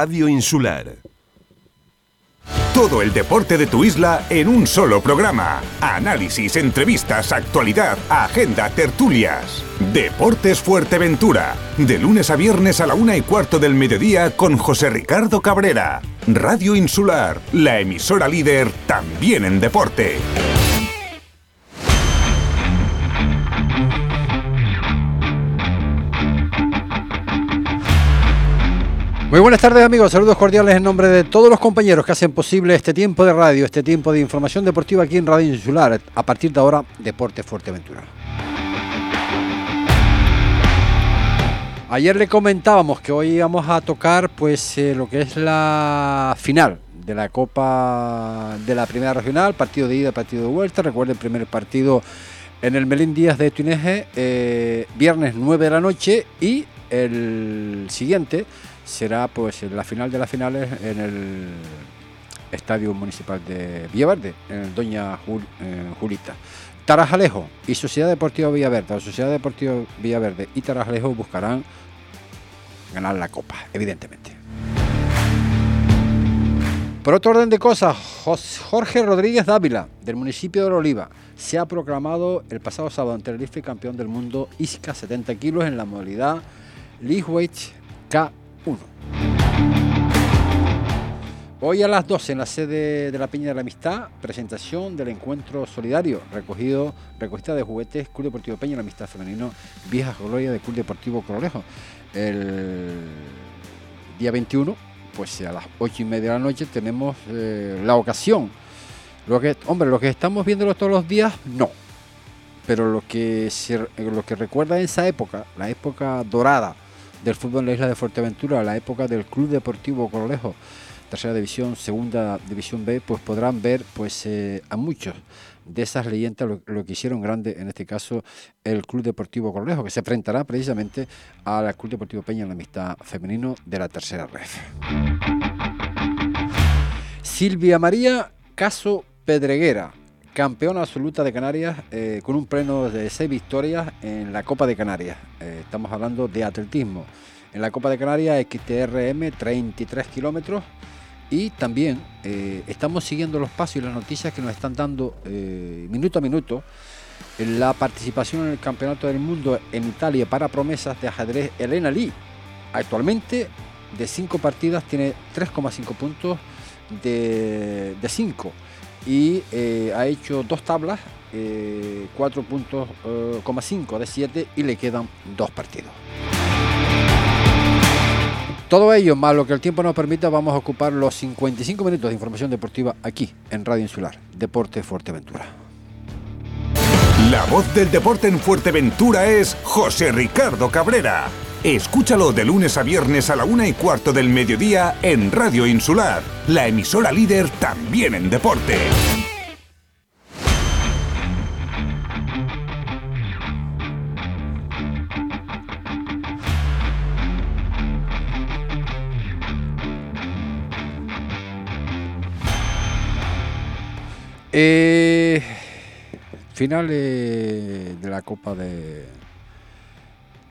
Radio Insular. Todo el deporte de tu isla en un solo programa. Análisis, entrevistas, actualidad, agenda, tertulias. Deportes Fuerteventura. De lunes a viernes a la una y cuarto del mediodía con José Ricardo Cabrera. Radio Insular, la emisora líder también en deporte. Muy buenas tardes amigos, saludos cordiales en nombre de todos los compañeros que hacen posible este tiempo de radio, este tiempo de información deportiva aquí en Radio Insular, a partir de ahora Deporte Fuerteventura. Ayer le comentábamos que hoy íbamos a tocar pues eh, lo que es la final de la Copa de la Primera Regional, partido de ida, partido de vuelta, recuerden el primer partido en el Melín Díaz de Tuneje, eh, viernes 9 de la noche y el siguiente será pues la final de las finales en el Estadio Municipal de Villaverde, en el Doña Julita. Tarajalejo y Sociedad Deportiva Villaverde, la Sociedad Deportiva Villaverde y Tarajalejo buscarán ganar la Copa, evidentemente. Por otro orden de cosas, Jorge Rodríguez Dávila, del municipio de Oliva, se ha proclamado el pasado sábado en Tenerife campeón del mundo ISCA 70 kilos en la modalidad Lightweight K Hoy a las 12 en la sede de la Peña de la Amistad, presentación del encuentro solidario recogido, recogida de juguetes Club Deportivo Peña de la Amistad Femenino, Vieja Gloria de Club Deportivo Corolejo. El día 21, pues a las 8 y media de la noche tenemos eh, la ocasión. Lo que, hombre, lo que estamos viéndolo todos los días, no. Pero lo que, lo que recuerda esa época, la época dorada, del fútbol en la isla de Fuerteventura, a la época del Club Deportivo Corolejo, tercera división, segunda división B, pues podrán ver pues eh, a muchos de esas leyendas lo, que hicieron grande, en este caso el Club Deportivo Corolejo, que se enfrentará precisamente al Club Deportivo Peña en la amistad femenino de la tercera red. Silvia María Caso Pedreguera, campeona absoluta de Canarias eh, con un pleno de seis victorias en la Copa de Canarias. Eh, estamos hablando de atletismo. En la Copa de Canarias XTRM 33 kilómetros y también eh, estamos siguiendo los pasos y las noticias que nos están dando minuto a minuto la participación en el Campeonato del Mundo en Italia para promesas de ajedrez Elena Lee. Actualmente de cinco partidas tiene 3,5 puntos de 5 y eh, ha hecho dos tablas, 4.5 eh, de 7 y le quedan dos partidos. Todo ello, más lo que el tiempo nos permita, vamos a ocupar los 55 minutos de información deportiva aquí en Radio Insular, Deporte Fuerteventura. La voz del deporte en Fuerteventura es José Ricardo Cabrera. Escúchalo de lunes a viernes a la una y cuarto del mediodía en Radio Insular, la emisora líder también en deporte. Eh, final de la Copa de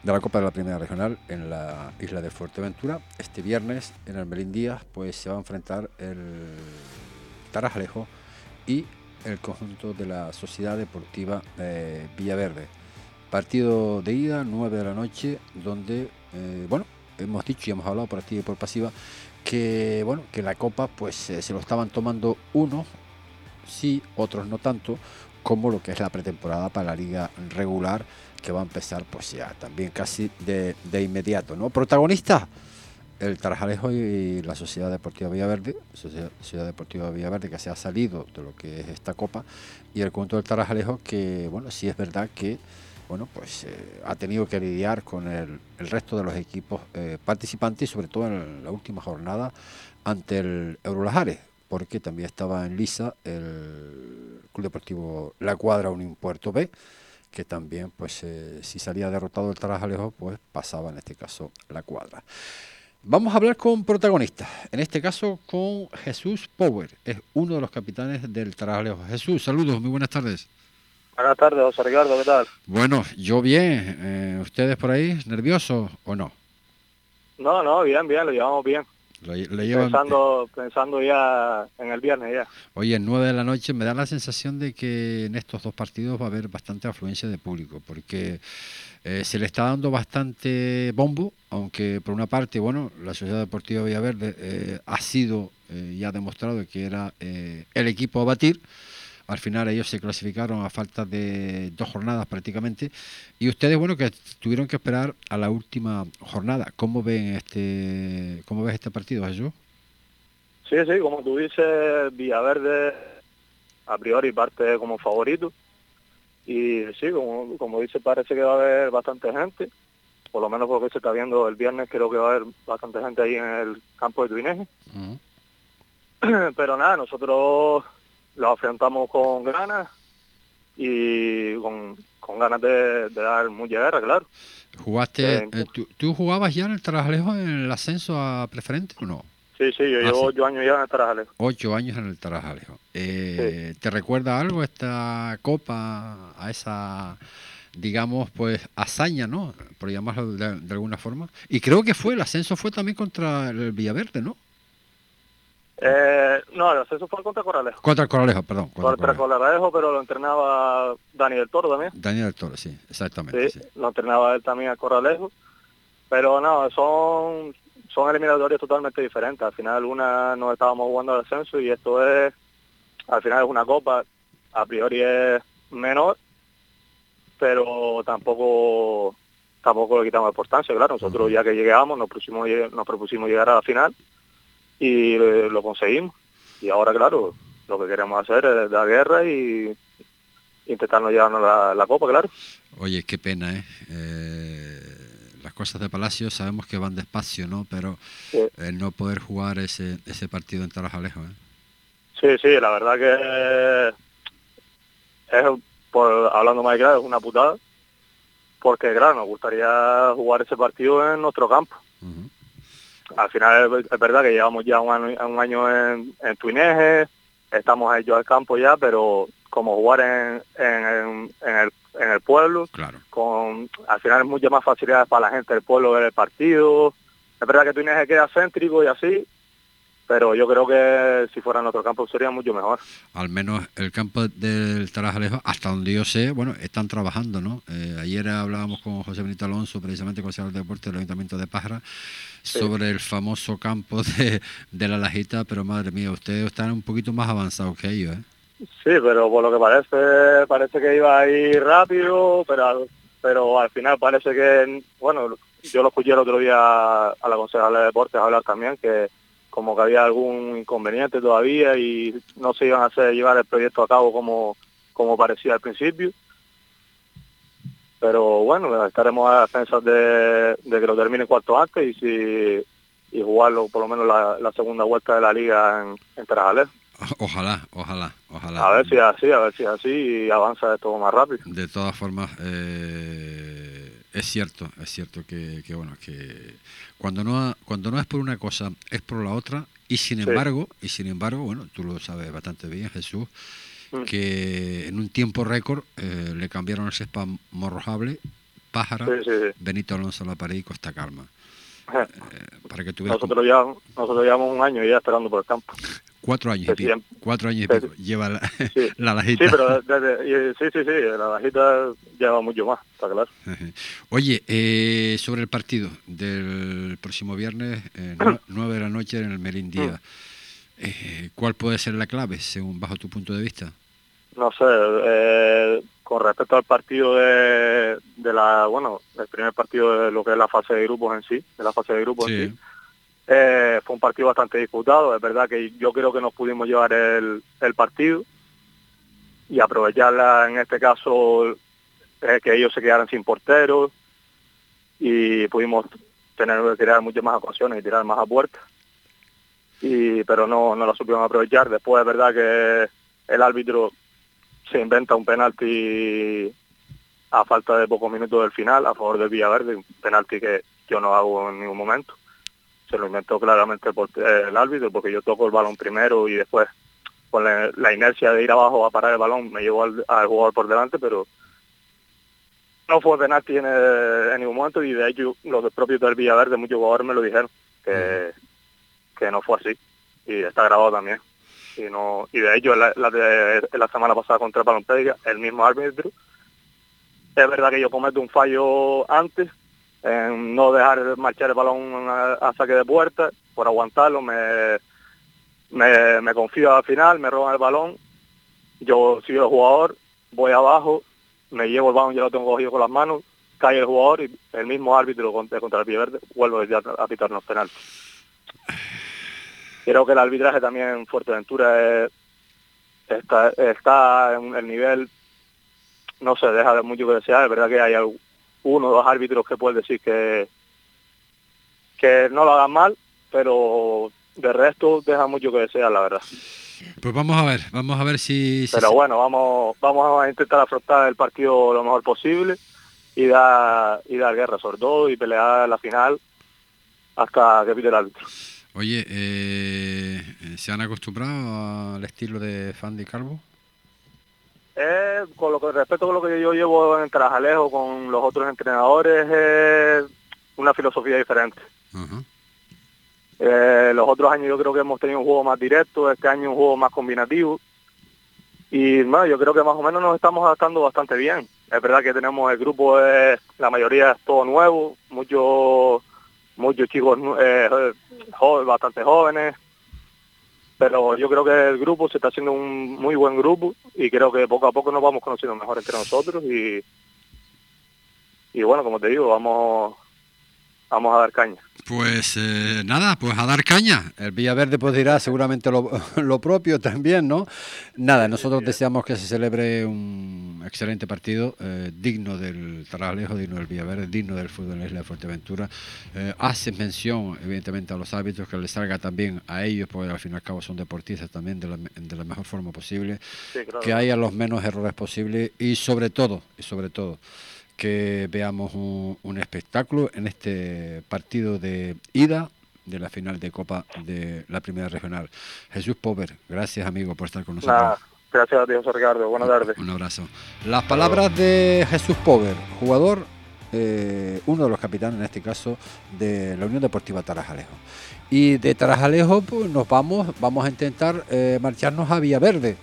de la Copa de la Primera Regional en la isla de Fuerteventura. Este viernes en el Melín Díaz pues, se va a enfrentar el Tarajalejo y el conjunto de la Sociedad Deportiva eh, Villaverde. Partido de ida, 9 de la noche, donde, eh, bueno, hemos dicho y hemos hablado por activa y por pasiva que, bueno, que la Copa pues eh, se lo estaban tomando unos, sí, otros no tanto, como lo que es la pretemporada para la liga regular que va a empezar pues ya también casi de, inmediato. ¿no? Protagonista, el Tarajalejo y la Sociedad Deportiva Villaverde, Sociedad, Deportiva Villaverde que se ha salido de lo que es esta copa, y el conjunto del Tarajalejo que, bueno, sí es verdad que bueno, pues eh, ha tenido que lidiar con el, resto de los equipos eh, participantes sobre todo en la última jornada ante el Eurolajares, porque también estaba en lisa el Club Deportivo La Cuadra un Puerto B, que también, pues, eh, si salía derrotado el Tarajalejo, pues pasaba en este caso la cuadra. Vamos a hablar con protagonistas, en este caso con Jesús Power, es uno de los capitanes del Tarajalejo. Jesús, saludos, muy buenas tardes. Buenas tardes, José Ricardo, ¿qué tal? Bueno, yo bien, eh, ¿ustedes por ahí nerviosos o no? No, no, bien, bien, lo llevamos bien. Pensando, pensando ya en el viernes ya. Oye, 9 de la noche me da la sensación de que en estos dos partidos va a haber bastante afluencia de público, porque eh, se le está dando bastante bombo, aunque por una parte, bueno, la Sociedad Deportiva Villaverde eh, ha sido eh, ya demostrado que era el equipo a batir, al final ellos se clasificaron a falta de dos jornadas prácticamente. Y ustedes, bueno, que tuvieron que esperar a la última jornada. ¿Cómo ven este, cómo ves este partido, Jesús? Sí, sí, como tú dices, Villaverde a priori parte como favorito. Y sí, como, como dice, parece que va a haber bastante gente. Por lo menos porque se está viendo el viernes, creo que va a haber bastante gente ahí en el campo de Tuineje. Pero nada, nosotros lo afrontamos con ganas y con, ganas de, dar mucha guerra, claro. ¿Jugaste, eh, ¿tú, jugabas ya en el Tarajalejo en el ascenso a preferente o no? Sí, sí, yo ah, llevo ocho años ya en el Tarajalejo. Ocho años en el Tarajalejo. Eh, ¿Te recuerda algo esta copa, a esa, digamos, pues hazaña, ¿no? Por llamarlo de, de alguna forma. Y creo que fue, el ascenso fue también contra el Villaverde, ¿no? Eh, no, el ascenso fue contra Coralejo. Contra Coralejo, perdón. Contra, Coralejo. pero lo entrenaba Daniel Toro también. Daniel Toro, sí, exactamente. Sí, lo entrenaba él también a Coralejo. Pero no, son, son eliminatorias totalmente diferentes. Al final una no estábamos jugando al ascenso y esto es, al final es una copa, a priori es menor, pero tampoco tampoco le quitamos importancia, claro. Nosotros ya que llegamos nos propusimos, nos propusimos llegar a la final y eh, lo conseguimos. Y ahora, claro, lo que queremos hacer es dar guerra y intentarnos llevarnos la, copa, claro. Oye, qué pena, ¿eh? ¿eh? Las cosas de Palacio sabemos que van despacio, ¿no? Pero el no poder jugar ese, ese partido en Tarajalejo, ¿eh? Sí, sí, la verdad que es, por, hablando más claro, es una putada. Porque, claro, nos gustaría jugar ese partido en nuestro campo al final es, verdad que llevamos ya un año, un año en, en Tuineje, estamos ellos al campo ya, pero como jugar en, en, el, en el pueblo, claro. con al final es mucho más facilidades para la gente del pueblo ver el partido. Es verdad que Tuineje queda céntrico y así, pero yo creo que si fuera en otro campo sería mucho mejor. Al menos el campo del Tarajalejo, hasta donde yo sé, bueno, están trabajando, ¿no? Eh, ayer hablábamos con José Benito Alonso, precisamente con el de deporte del Ayuntamiento de Pájara, sobre el famoso campo de, de, la Lajita, pero madre mía, ustedes están un poquito más avanzados que ellos, ¿eh? Sí, pero por lo que parece, parece que iba a ir rápido, pero, pero al final parece que, bueno, yo lo escuché el otro día a la concejala de deportes hablar también, que como que había algún inconveniente todavía y no se iban a hacer llevar el proyecto a cabo como, como parecía al principio. Pero bueno, estaremos a pensar de, que lo termine cuarto antes y si y jugarlo por lo menos la, segunda vuelta de la liga en, en Ojalá, ojalá, ojalá. A ver si es así, a ver si es así y avanza esto más rápido. De todas formas, eh, es cierto, es cierto que, que bueno, que cuando no, cuando no es por una cosa, es por la otra. Y sin embargo, y sin embargo, bueno, tú lo sabes bastante bien, Jesús, mm. que en un tiempo récord eh, le cambiaron el césped morrojable, Pájara, Benito Alonso La Pared y Costa Calma. Eh, para que nosotros, ya, nosotros llevamos un año ya esperando por el campo. Cuatro años y pico. Cuatro años y pico. Lleva la, sí. la lajita. Sí, pero sí, sí, sí, la lajita lleva mucho más, está claro. Oye, eh, sobre el partido del próximo viernes, eh, nueve de la noche en el Merindía, mm. eh, ¿cuál puede ser la clave, según bajo tu punto de vista? No sé, eh, con respecto al partido de, de la, bueno, el primer partido de lo que es la fase de grupos en sí, de la fase de grupos en sí eh, fue un partido bastante disputado, es verdad que yo creo que nos pudimos llevar el, partido y aprovecharla en este caso eh, que ellos se quedaran sin porteros y pudimos tener que tirar muchas más ocasiones y tirar más a puerta. Y, pero no, no la supimos aprovechar. Después es verdad que el árbitro se inventa un penalti a falta de pocos minutos del final a favor del Villaverde, un penalti que yo no hago en ningún momento se lo inventó claramente por, eh, el árbitro porque yo toco el balón primero y después con la, inercia de ir abajo a parar el balón me llevó al, jugador por delante, pero no fue penalti en, en, ningún momento y de hecho los propios del Villaverde, muchos jugadores me lo dijeron, que, que no fue así y está grabado también. Y, no, y de hecho, la, la semana pasada contra el el mismo árbitro, es verdad que yo cometo un fallo antes en no dejar marchar el balón a, saque de puerta, por aguantarlo, me, me, confío al final, me roban el balón, yo sigo el jugador, voy abajo, me llevo el balón, yo lo tengo cogido con las manos, cae el jugador y el mismo árbitro contra, el Verde vuelve a, a pitarnos penal. Creo que el arbitraje también en Fuerteventura está, está en el nivel, no se deja de mucho que desear, es verdad que hay uno o dos árbitros que pueden decir que, que no lo hagan mal, pero de resto deja mucho que desear, la verdad. Pues vamos a ver, vamos a ver si... Pero bueno, vamos, vamos a intentar afrontar el partido lo mejor posible y dar, y dar guerra sobre todo y pelear la final hasta que pide el árbitro. Oye, eh, ¿se han acostumbrado al estilo de Fandy Calvo? Eh, con lo que respecto con lo que yo llevo en Trajalejo con los otros entrenadores es una filosofía diferente. Eh, los otros años yo creo que hemos tenido un juego más directo, este año un juego más combinativo. Y bueno, yo creo que más o menos nos estamos adaptando bastante bien. Es verdad que tenemos el grupo, es, la mayoría es todo nuevo, muchos muchos chicos eh, bastante jóvenes, pero yo creo que el grupo se está haciendo un muy buen grupo y creo que poco a poco nos vamos conociendo mejor entre nosotros y, y bueno, como te digo, vamos, vamos a dar caña. Pues eh, nada, pues a dar caña. El Villaverde pues dirá seguramente lo, propio también, ¿no? Nada, nosotros deseamos que se celebre un excelente partido, eh, digno del Taralejo, digno del Villaverde, digno del fútbol en la isla de Fuerteventura. Eh, hace mención, evidentemente, a los árbitros, que les salga también a ellos, porque al fin y al cabo son deportistas también de la, de la mejor forma posible, que haya los menos errores posibles y sobre todo, y sobre todo, que veamos un, espectáculo en este partido de ida de la final de Copa de la Primera Regional. Jesús Pover, gracias amigo por estar con nosotros. gracias a ti, José Ricardo. Buenas tardes. Un abrazo. Las palabras de Jesús Pover, jugador, eh, uno de los capitanes en este caso de la Unión Deportiva Tarajalejo. Y de Tarajalejo pues, nos vamos, vamos a intentar eh, marcharnos a Villaverde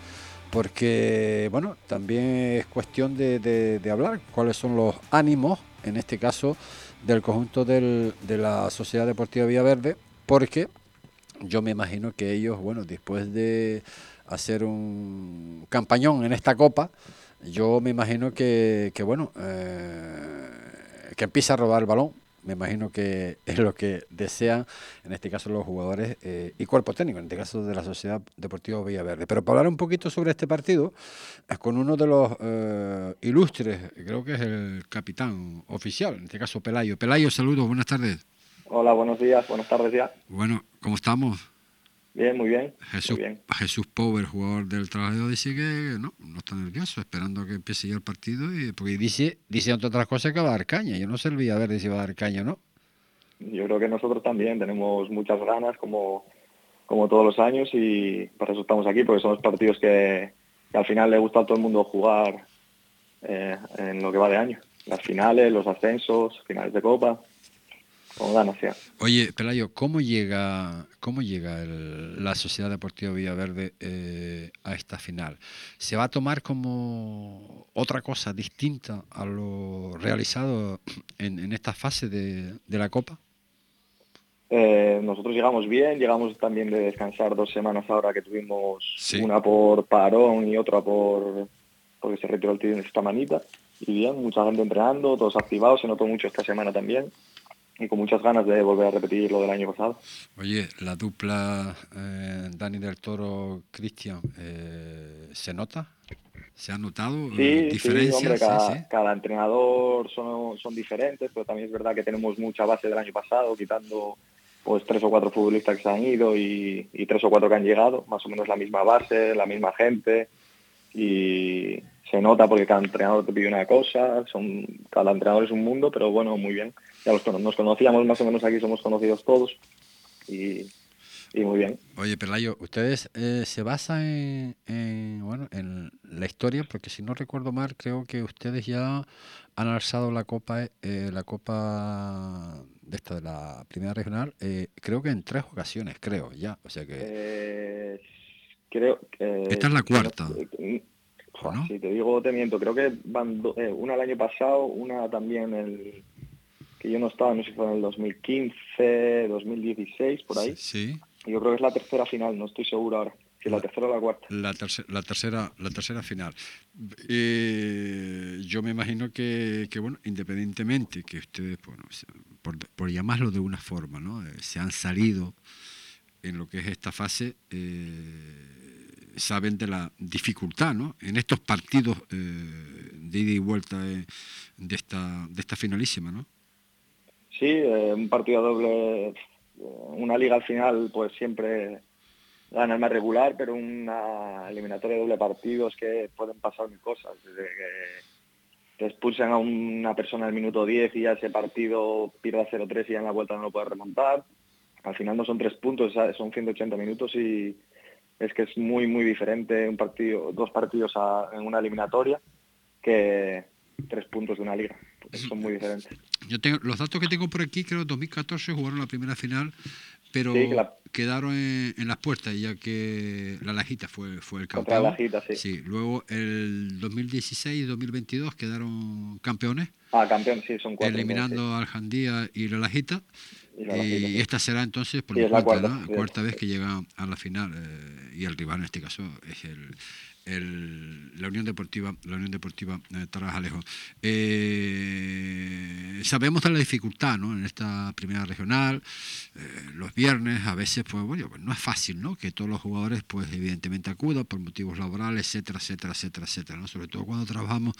porque bueno, también es cuestión de, hablar cuáles son los ánimos, en este caso, del conjunto de la Sociedad Deportiva Villaverde, porque yo me imagino que ellos, bueno, después de hacer un campañón en esta copa, yo me imagino que, bueno, eh, que empieza a robar el balón, me imagino que es lo que desean, en este caso los jugadores eh, y cuerpo técnico, en este caso de la Sociedad Deportiva Villaverde. Pero para hablar un poquito sobre este partido, es con uno de los eh, ilustres, creo que es el capitán oficial, en este caso Pelayo. Pelayo, saludos, buenas tardes. Hola, buenos días, buenas tardes ya. Bueno, ¿cómo estamos? Bien, muy bien. Jesús, bien. Jesús Power, jugador del trabajo, dice que no, no está nervioso, esperando a que empiece ya el partido, y porque dice, dice entre otras cosas que va a dar caña. Yo no sé el Villaverde si va a dar caña no. Yo creo que nosotros también tenemos muchas ganas, como, como todos los años, y para eso estamos aquí, porque son los partidos que, al final le gusta a todo el mundo jugar eh, en lo que va de año. Las finales, los ascensos, finales de Copa. Oye, Pelayo, ¿cómo llega, cómo llega la Sociedad Deportiva Villaverde eh, a esta final? ¿Se va a tomar como otra cosa distinta a lo realizado en, esta fase de, la Copa? Eh, nosotros llegamos bien, llegamos también de descansar dos semanas ahora que tuvimos una por parón y otra por porque se retiró el tío en esta manita. Y bien, mucha gente entrenando, todos activados, se notó mucho esta semana también y con muchas ganas de volver a repetir lo del año pasado. Oye, la dupla eh, Dani del Toro Cristian eh, se nota, se ha notado sí, diferencias. Sí, hombre, cada, cada, entrenador son, son diferentes, pero también es verdad que tenemos mucha base del año pasado, quitando pues tres o cuatro futbolistas que se han ido y, y tres o cuatro que han llegado, más o menos la misma base, la misma gente y se nota porque cada entrenador te pide una cosa, son cada entrenador es un mundo, pero bueno, muy bien ya nos conocíamos más o menos aquí, somos conocidos todos. Y, y muy bien. Oye, Pelayo, ustedes eh, se basan en, bueno, en la historia, porque si no recuerdo mal, creo que ustedes ya han alzado la copa, eh, la copa de esta de la primera regional, eh, creo que en tres ocasiones, creo, ya, o sea que. creo. esta es la cuarta. Si te digo, te miento, creo que van una el año pasado, una también el que yo no estaba, no sé si fue en el 2015, 2016, por ahí. Sí. Yo creo que es la tercera final, no estoy seguro ahora. Si la, tercera o la cuarta. La, la, tercera, la tercera final. Eh, yo me imagino que, que, bueno, independientemente que ustedes, bueno, por, por llamarlo de una forma, ¿no? Eh, se han salido en lo que es esta fase, eh, saben de la dificultad, ¿no? En estos partidos de ida y vuelta de, esta, de esta finalísima, ¿no? Sí, un partido doble una liga al final pues siempre gana el más regular, pero una eliminatoria de doble partido es que pueden pasar mil cosas. Desde que te expulsan a una persona el minuto 10 y ya ese partido pierda 0-3 y ya en la vuelta no lo puedes remontar. Al final no son tres puntos, son 180 minutos y es que es muy muy diferente un partido, dos partidos en una eliminatoria que tres puntos de una liga. Son muy diferentes. Yo tengo, los datos que tengo por aquí, creo que en 2014 jugaron la primera final, pero quedaron en, las puertas, ya que la Lajita fue, fue el campeón. La Lajita, sí. Luego el 2016 y 2022 quedaron campeones. Ah, campeón, sí, son cuatro. Eliminando al Jandía y la Lajita. Y, esta será entonces por la cuarta, vez que llega a la final eh, y el rival en este caso es el, la Unión Deportiva, la Unión Deportiva eh, Tarajalejo. Eh, sabemos de la dificultad ¿no? en esta primera regional, eh, los viernes a veces pues, bueno, pues no es fácil ¿no? que todos los jugadores pues evidentemente acudan por motivos laborales, etcétera, etcétera, etcétera, etcétera. ¿no? Sobre todo cuando trabajamos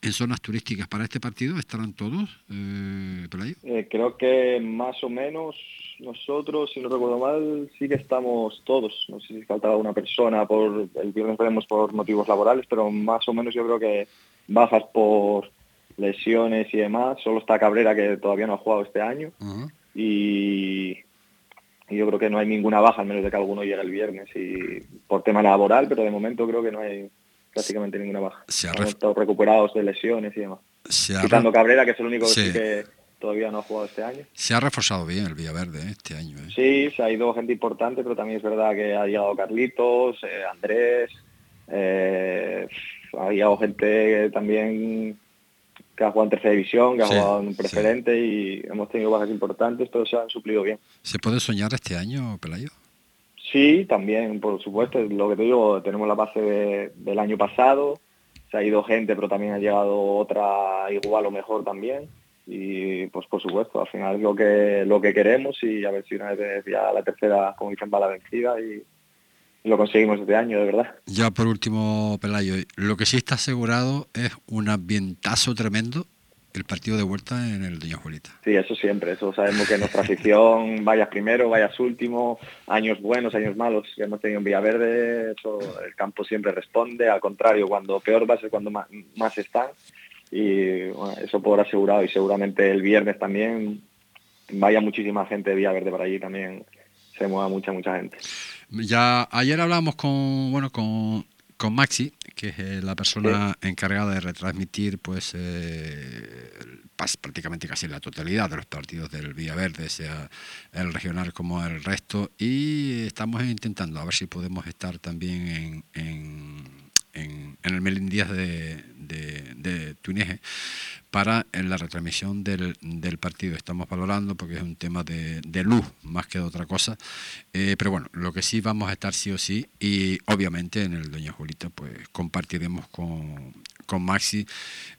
en zonas turísticas. ¿Para este partido estarán todos eh, ahí? creo que más o menos nosotros, si no recuerdo mal, sí que estamos todos. No sé si faltaba una persona, por el viernes veremos por motivos laborales, pero más o menos yo creo que bajas por lesiones y demás. Solo está Cabrera, que todavía no ha jugado este año. y, yo creo que no hay ninguna baja, al menos de que alguno llegue el viernes. Y por tema laboral, pero de momento creo que no hay prácticamente ninguna baja. Se Han estado recuperados de lesiones y demás. Quitando Cabrera, que es el único que todavía no ha jugado este año. Se ha reforzado bien el Villaverde ¿eh? este año. ¿eh? Sí, se ha ido gente importante, pero también es verdad que ha llegado Carlitos, eh, Andrés, ha llegado gente también que ha jugado en tercera división, que ha jugado en preferente y hemos tenido bajas importantes, pero se han suplido bien. ¿Se puede soñar este año, Pelayo? Sí, también, por supuesto. Lo que te digo, tenemos la base del año pasado, se ha ido gente, pero también ha llegado otra igual o mejor también y pues por supuesto, al final es lo que, lo que queremos y a ver si una vez ya la tercera, como dicen, va la vencida y, lo conseguimos este año, de verdad. Ya por último, Pelayo, lo que sí está asegurado es un ambientazo tremendo el partido de vuelta en el Doña Juelita. Sí, eso siempre, eso sabemos que nuestra afición, vayas primero, vayas último, años buenos, años malos, ya hemos tenido en Villaverde, eso, el campo siempre responde, al contrario, cuando peor va a ser cuando más, más están y bueno, eso por asegurado y seguramente el viernes también vaya muchísima gente de Villaverde para allí también se mueva mucha mucha gente ya ayer hablamos con bueno con, con Maxi que es eh, la persona encargada de retransmitir pues eh, prácticamente casi la totalidad de los partidos del Villaverde sea el regional como el resto. Y estamos intentando a ver si podemos estar también en en, el Melindías de, de, de Tuneje para en la retransmisión del, del, partido. Estamos valorando porque es un tema de, de luz más que de otra cosa. Eh, pero bueno, lo que sí vamos a estar sí o sí y obviamente en el Doña Julita pues compartiremos con, con Maxi.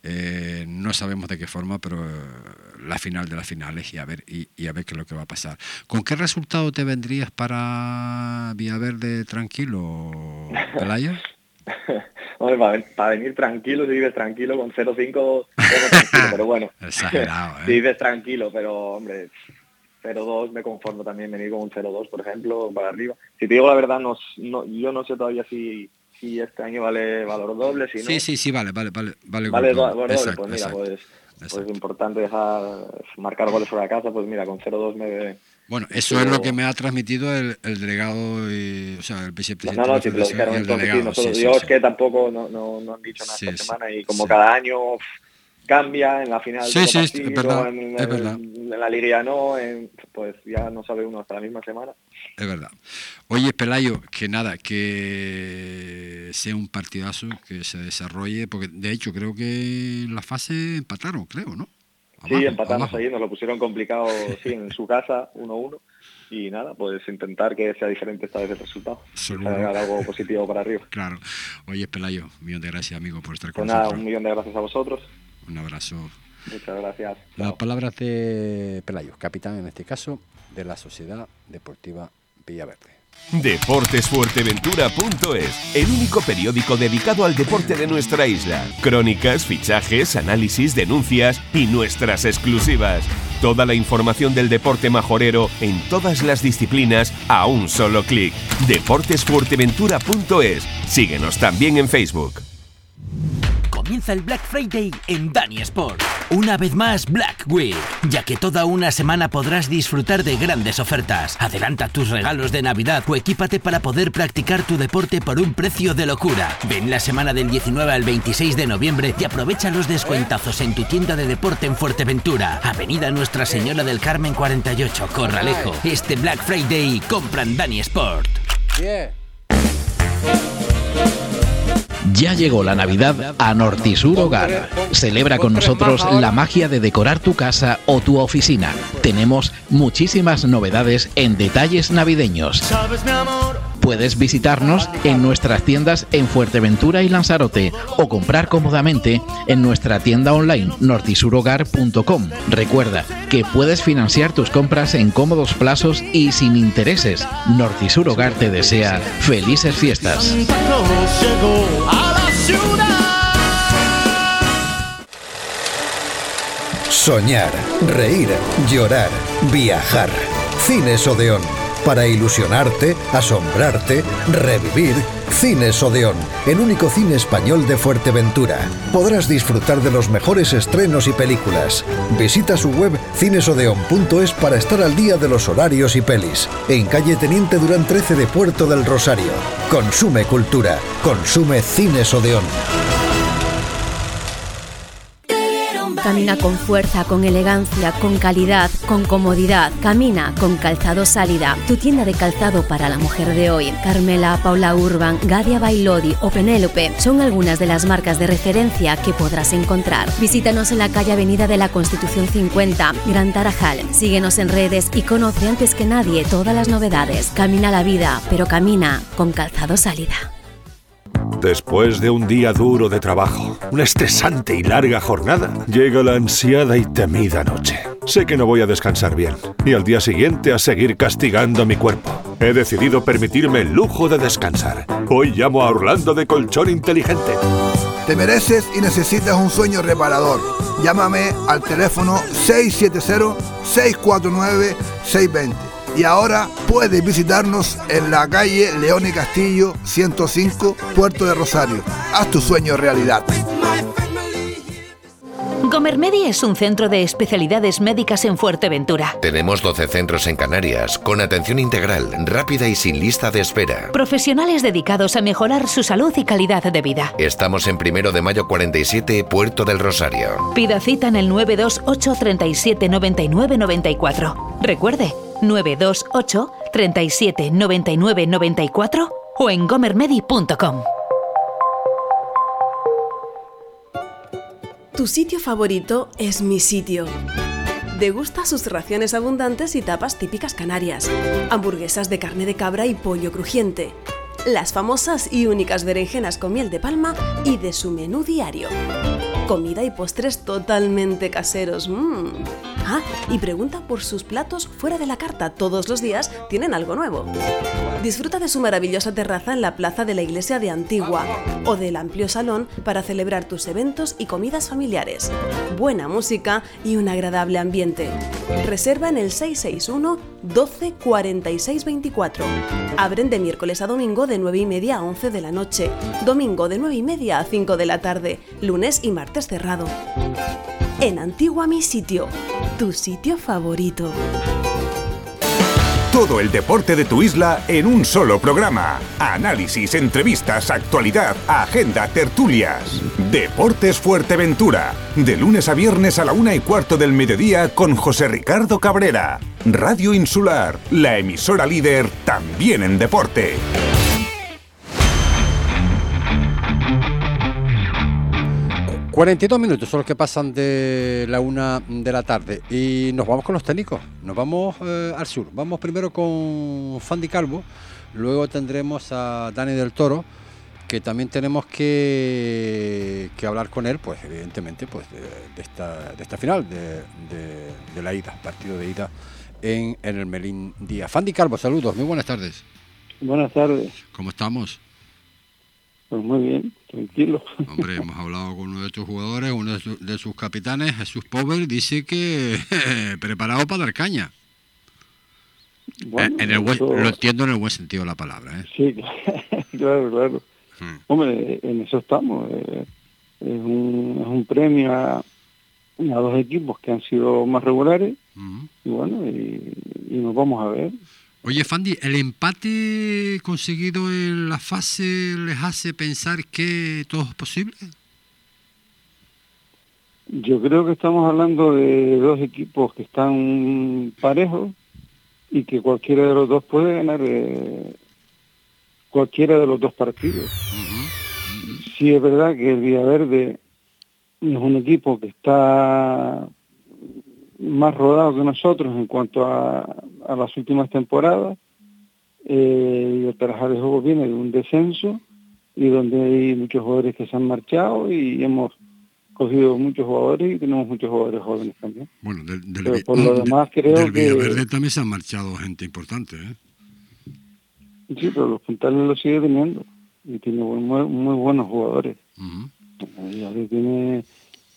Eh, no sabemos de qué forma, pero la final de las finales y a ver y, y, a ver qué es lo que va a pasar. ¿Con qué resultado te vendrías para Villaverde tranquilo, Pelaya? para, venir tranquilo, si vives tranquilo, con 0,5, pero bueno. Exagerado, ¿eh? Si vives tranquilo, pero hombre, 0,2 me conformo también venir con un 0,2, por ejemplo, para arriba. Si te digo la verdad, no, yo no sé todavía si, si este año vale valor doble, si no... Sí, sí, sí, vale, vale, vale. Vale, vale valor doble, pues mira, pues, pues, es importante dejar, marcar goles sobre la casa, pues mira, con 0,2 me Bueno, eso es lo que me ha transmitido el, delegado, y, o sea, el vicepresidente. No, no, si te lo dijeron entonces, nosotros, yo es que tampoco no, no, no, han dicho nada esta semana y como cada año cambia en la final sí, sí, es verdad, en, es verdad. en, la liga no, pues ya no sabe uno hasta la misma semana. Es verdad. Oye, Pelayo, que nada, que sea un partidazo, que se desarrolle, porque de hecho creo que en la fase empataron, creo, ¿no? Sí, empatamos ahí, nos lo pusieron complicado sí, en su casa, 1-1. Y nada, pues intentar que sea diferente esta vez el resultado. algo positivo para arriba. Claro. Oye, Pelayo, un millón de gracias, amigo, por estar con pues nosotros. un millón de gracias a vosotros. Un abrazo. Muchas gracias. Las palabras de Pelayo, capitán en este caso de la Sociedad Deportiva Villaverde. Deportesfuerteventura.es, el único periódico dedicado al deporte de nuestra isla. Crónicas, fichajes, análisis, denuncias y nuestras exclusivas. Toda la información del deporte majorero en todas las disciplinas a un solo clic. Deportesfuerteventura.es. Síguenos también en Facebook comienza el Black Friday en Dani Sport. Una vez más Black Week, ya que toda una semana podrás disfrutar de grandes ofertas. Adelanta tus regalos de Navidad o equípate para poder practicar tu deporte por un precio de locura. Ven la semana del 19 al 26 de noviembre y aprovecha los descuentazos en tu tienda de deporte en Fuerteventura. Avenida Nuestra Señora del Carmen 48, Corralejo. Este Black Friday compran Dani Sport. Ya llegó la Navidad a Nortisur Hogar. Celebra con nosotros la magia de decorar tu casa o tu oficina. Tenemos muchísimas novedades en detalles navideños. Puedes visitarnos en nuestras tiendas en Fuerteventura y Lanzarote o comprar cómodamente en nuestra tienda online nortisurogar.com. Recuerda que puedes financiar tus compras en cómodos plazos y sin intereses. Nortisur Hogar te desea felices fiestas. Soñar, reír, llorar, viajar. Cines Odeón para ilusionarte, asombrarte, revivir. Cines Odeón, el único cine español de Fuerteventura. Podrás disfrutar de los mejores estrenos y películas. Visita su web cinesodeon.es para estar al día de los horarios y pelis. En calle Teniente Durán 13 de Puerto del Rosario. Consume cultura. Consume Cines Odeón. Camina con fuerza, con elegancia, con calidad, con comodidad. Camina con Calzado Sálida, tu tienda de calzado para la mujer de hoy. Carmela, Paula Urban, Gadia Bailodi o Penélope son algunas de las marcas de referencia que podrás encontrar. Visítanos en la calle Avenida de la Constitución 50, Gran Tarajal. Síguenos en redes y conoce antes que nadie todas las novedades. Camina la vida, pero camina con Calzado Sálida. Después de un día duro de trabajo, una estresante y larga jornada, llega la ansiada y temida noche. Sé que no voy a descansar bien y al día siguiente a seguir castigando mi cuerpo. He decidido permitirme el lujo de descansar. Hoy llamo a Orlando de Colchón Inteligente. Te mereces y necesitas un sueño reparador. Llámame al teléfono 670-649-620 y ahora puedes visitarnos en la calle León y Castillo 105, Puerto de Rosario. Haz tu sueño realidad. Gomermedi es un centro de especialidades médicas en Fuerteventura. Tenemos 12 centros en Canarias, con atención integral, rápida y sin lista de espera. Profesionales dedicados a mejorar su salud y calidad de vida. Estamos en primero de mayo 47, Puerto del Rosario. Pida cita en el 928 37 99 94. Recuerde, 928 37 99 94 o en gomermedi.com. Tu sitio favorito es mi sitio. Degusta sus raciones abundantes y tapas típicas canarias. Hamburguesas de carne de cabra y pollo crujiente. Las famosas y únicas berenjenas con miel de palma y de su menú diario comida y postres totalmente caseros. Mm. Ah, y pregunta por sus platos fuera de la carta. Todos los días tienen algo nuevo. Disfruta de su maravillosa terraza en la plaza de la iglesia de Antigua o del amplio salón para celebrar tus eventos y comidas familiares. Buena música y un agradable ambiente. Reserva en el 661 12 46 24. Abren de miércoles a domingo de 9 y media a 11 de la noche. Domingo de 9 y media a 5 de la tarde. Lunes y martes cerrado. En Antigua mi sitio, tu sitio favorito. Todo el deporte de tu isla en un solo programa. Análisis, entrevistas, actualidad, agenda, tertulias. Deportes Fuerteventura. De lunes a viernes a la una y cuarto del mediodía con José Ricardo Cabrera. Radio Insular, la emisora líder también en deporte. 42 minutos son los que pasan de la una de la tarde y nos vamos con los técnicos, nos vamos eh, al sur. Vamos primero con Fandi Calvo, luego tendremos a Dani del Toro, que también tenemos que, que hablar con él, pues evidentemente, pues de, esta, de esta final, de, la ida, partido de ida en, en el Melín Día. Fandi Calvo, saludos, muy buenas tardes. Buenas tardes. ¿Cómo estamos? Pues muy bien, tranquilo. Hombre, hemos hablado con uno de estos jugadores, uno de, sus capitanes, Jesús Power, dice que preparado para dar caña. Eh, en el Lo entiendo en el buen sentido de la palabra. ¿eh? Sí, claro, claro. Hmm. Hombre, en eso estamos. Eh, es, un, es un premio a, a, dos equipos que han sido más regulares. Y bueno, y nos vamos a ver. Oye, Fandi, ¿el empate conseguido en la fase les hace pensar que todo es posible? Yo creo que estamos hablando de dos equipos que están parejos y que cualquiera de los dos puede ganar eh, cualquiera de los dos partidos. Sí es verdad que el Villaverde es un equipo que está más rodado que nosotros en cuanto a, a las últimas temporadas. Eh, y el Tarajal de Juego viene de un descenso y donde hay muchos jugadores que se han marchado y hemos cogido muchos jugadores y tenemos muchos jugadores jóvenes también. Bueno, del, del por lo demás creo del que... también se han marchado gente importante, ¿eh? Sí, pero los puntales los sigue teniendo y tiene muy, muy buenos jugadores. Uh tiene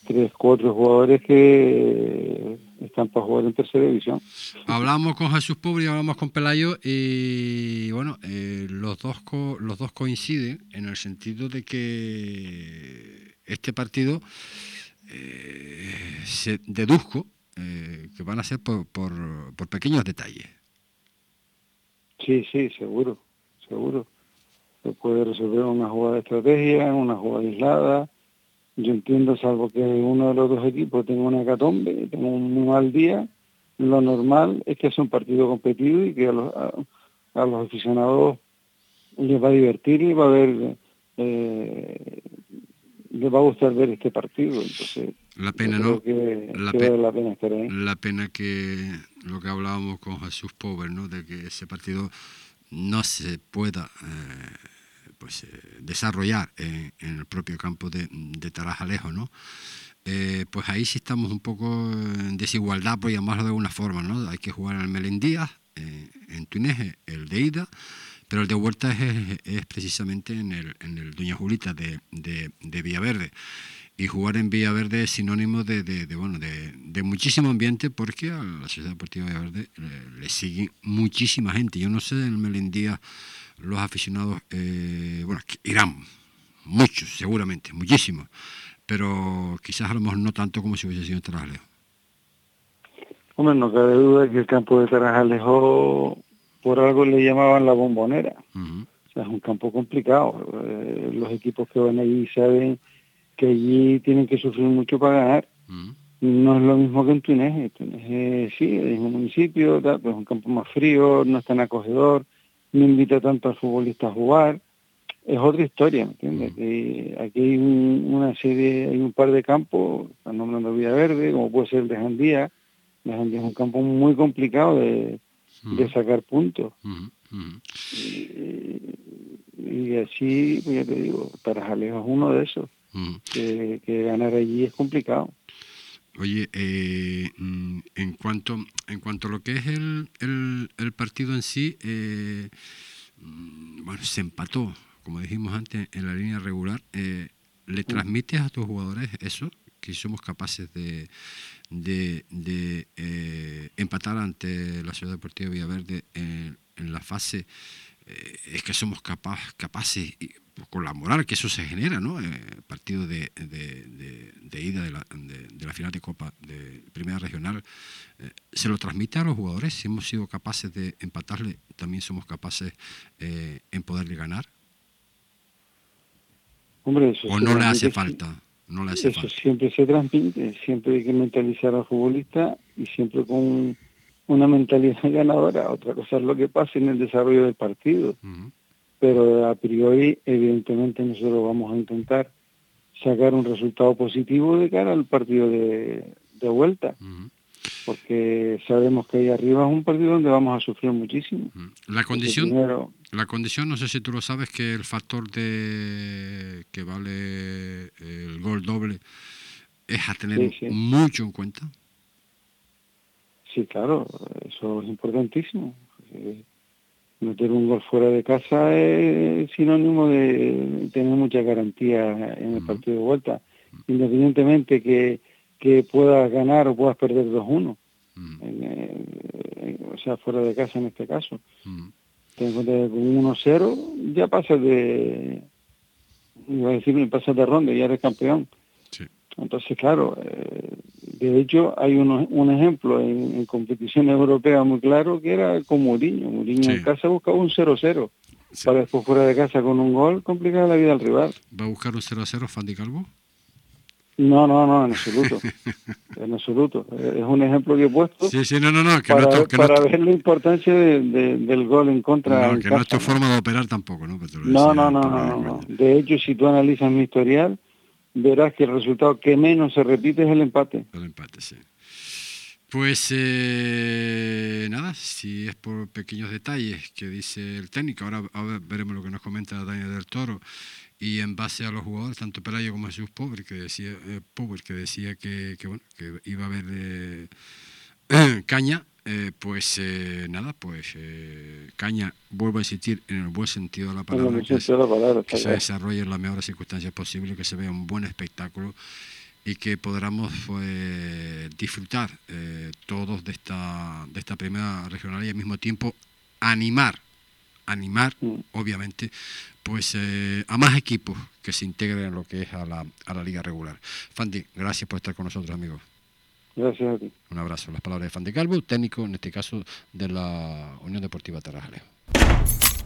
tres, cuatro jugadores que están para jugar en tercera división. Hablamos con Jesús Pobre y hablamos con Pelayo y bueno, eh, los, dos los dos coinciden en el sentido de que este partido eh, se deduzco eh, que van a ser por, por, por pequeños detalles. Sí, sí, seguro, seguro. Se puede resolver una jugada de estrategia, una jugada aislada, yo entiendo, salvo que uno de los dos equipos tenga una hecatombe, tenga un mal día, lo normal es que sea un partido competido y que a los, a, los aficionados les va a divertir y va a ver, eh, les va a gustar ver este partido. Entonces, la pena, ¿no? la, pena estar ahí. la pena que lo que hablábamos con Jesús Power, ¿no? De que ese partido no se pueda eh, pues, eh, desarrollar en, el propio campo de, de Tarajalejo, ¿no? Eh, pues ahí sí estamos un poco en desigualdad, por llamarlo de alguna forma, ¿no? Hay que jugar en el Melendías, eh, en Tuneje, el de ida, pero el de vuelta es, precisamente en el, en el Doña Julita de, de, Villaverde. Y jugar en Villaverde es sinónimo de, bueno, de, muchísimo ambiente porque a la Sociedad Deportiva Villaverde le, le sigue muchísima gente. Yo no sé en el Melendías los aficionados, eh, bueno, irán muchos, seguramente, muchísimos, pero quizás a lo mejor no tanto como si hubiese sido en Tarajalejo. Hombre, no cabe duda que el campo de Tarajalejo por algo le llamaban la bombonera. O sea, es un campo complicado. Eh, los equipos que van allí saben que allí tienen que sufrir mucho para ganar. No es lo mismo que en Tuneje. Tuneje sí, es un municipio, pero es un campo más frío, no es tan acogedor no invita tanto al futbolista a jugar. Es otra historia, ¿me entiendes? Mm. aquí hay una serie, hay un par de campos, están nombrando Verde, como puede ser el de Jandía. De Jandía es un campo muy complicado de, mm. sacar puntos. Mm, y, así, pues ya te digo, para Jalejo es uno de esos, que, que ganar allí es complicado. Oye, eh, mm, en cuanto en cuanto a lo que es el, el, partido en sí, eh, mm, bueno, se empató, como dijimos antes, en la línea regular. Eh, ¿Le transmites a tus jugadores eso? Que somos capaces de, de, empatar ante la Ciudad Deportiva Villaverde en, en la fase es que somos capaces, con la moral que eso se genera, ¿no? partido de, ida de la, de, la, final de Copa de Primera Regional, eh, ¿se lo transmite a los jugadores? Si hemos sido capaces de empatarle, también somos capaces eh, en poderle ganar. Hombre, eso ¿O no le hace falta? No le hace eso siempre se transmite, siempre hay que mentalizar al futbolista y siempre con una mentalidad ganadora. Otra cosa es lo que pasa en el desarrollo del partido. Pero a priori, evidentemente, nosotros vamos a intentar sacar un resultado positivo de cara al partido de, vuelta. Porque sabemos que ahí arriba es un partido donde vamos a sufrir muchísimo. La condición, la condición, no sé si tú lo sabes, que el factor de que vale el gol doble es a tener mucho en cuenta. Sí, claro, eso es importantísimo. Eh, meter un gol fuera de casa es sinónimo de tener mucha garantía en el partido de vuelta, independientemente que, que puedas ganar o puedas perder 2-1. o sea, fuera de casa en este caso. Ten en cuenta que con 1-0 ya pasas de, iba a decir, pasas de ronda, ya eres campeón. Entonces, claro, eh, de hecho hay un ejemplo en, competición europea muy claro que era con Mourinho. Mourinho en casa buscaba un 0-0. Para después fuera de casa con un gol complicar la vida al rival. ¿Va a buscar un 0-0 Fandi Calvo? No, no, no, en absoluto. en absoluto. Es un ejemplo que he puesto sí, sí, no, no, no, que para, que para ver la importancia del gol en contra. No, que no es tu forma de operar tampoco, ¿no? no, no, no, no, De hecho, si tú analizas mi historial, verás que el resultado que menos se repite es el empate. El empate, sí. Pues eh, nada, si es por pequeños detalles que dice el técnico, ahora, veremos lo que nos comenta Daniel del Toro, y en base a los jugadores, tanto Pelayo como Jesús Pobre, que decía, eh, que, decía que, bueno, que iba a haber eh, caña, eh, pues eh, nada, pues eh, Caña, vuelvo a insistir en el buen sentido de la palabra, que, se, desarrolle en las mejores circunstancias posibles, que se vea un buen espectáculo y que podamos pues, disfrutar todos de esta, de esta primera regional y al mismo tiempo animar, animar, mm. obviamente, pues a más equipos que se integren en lo que es a la, a la liga regular. Fandi, gracias por estar con nosotros, amigos. Gracias a ti. Un abrazo. Las palabras de Fandi Calvo, técnico en este caso de la Unión Deportiva Tarajalejo.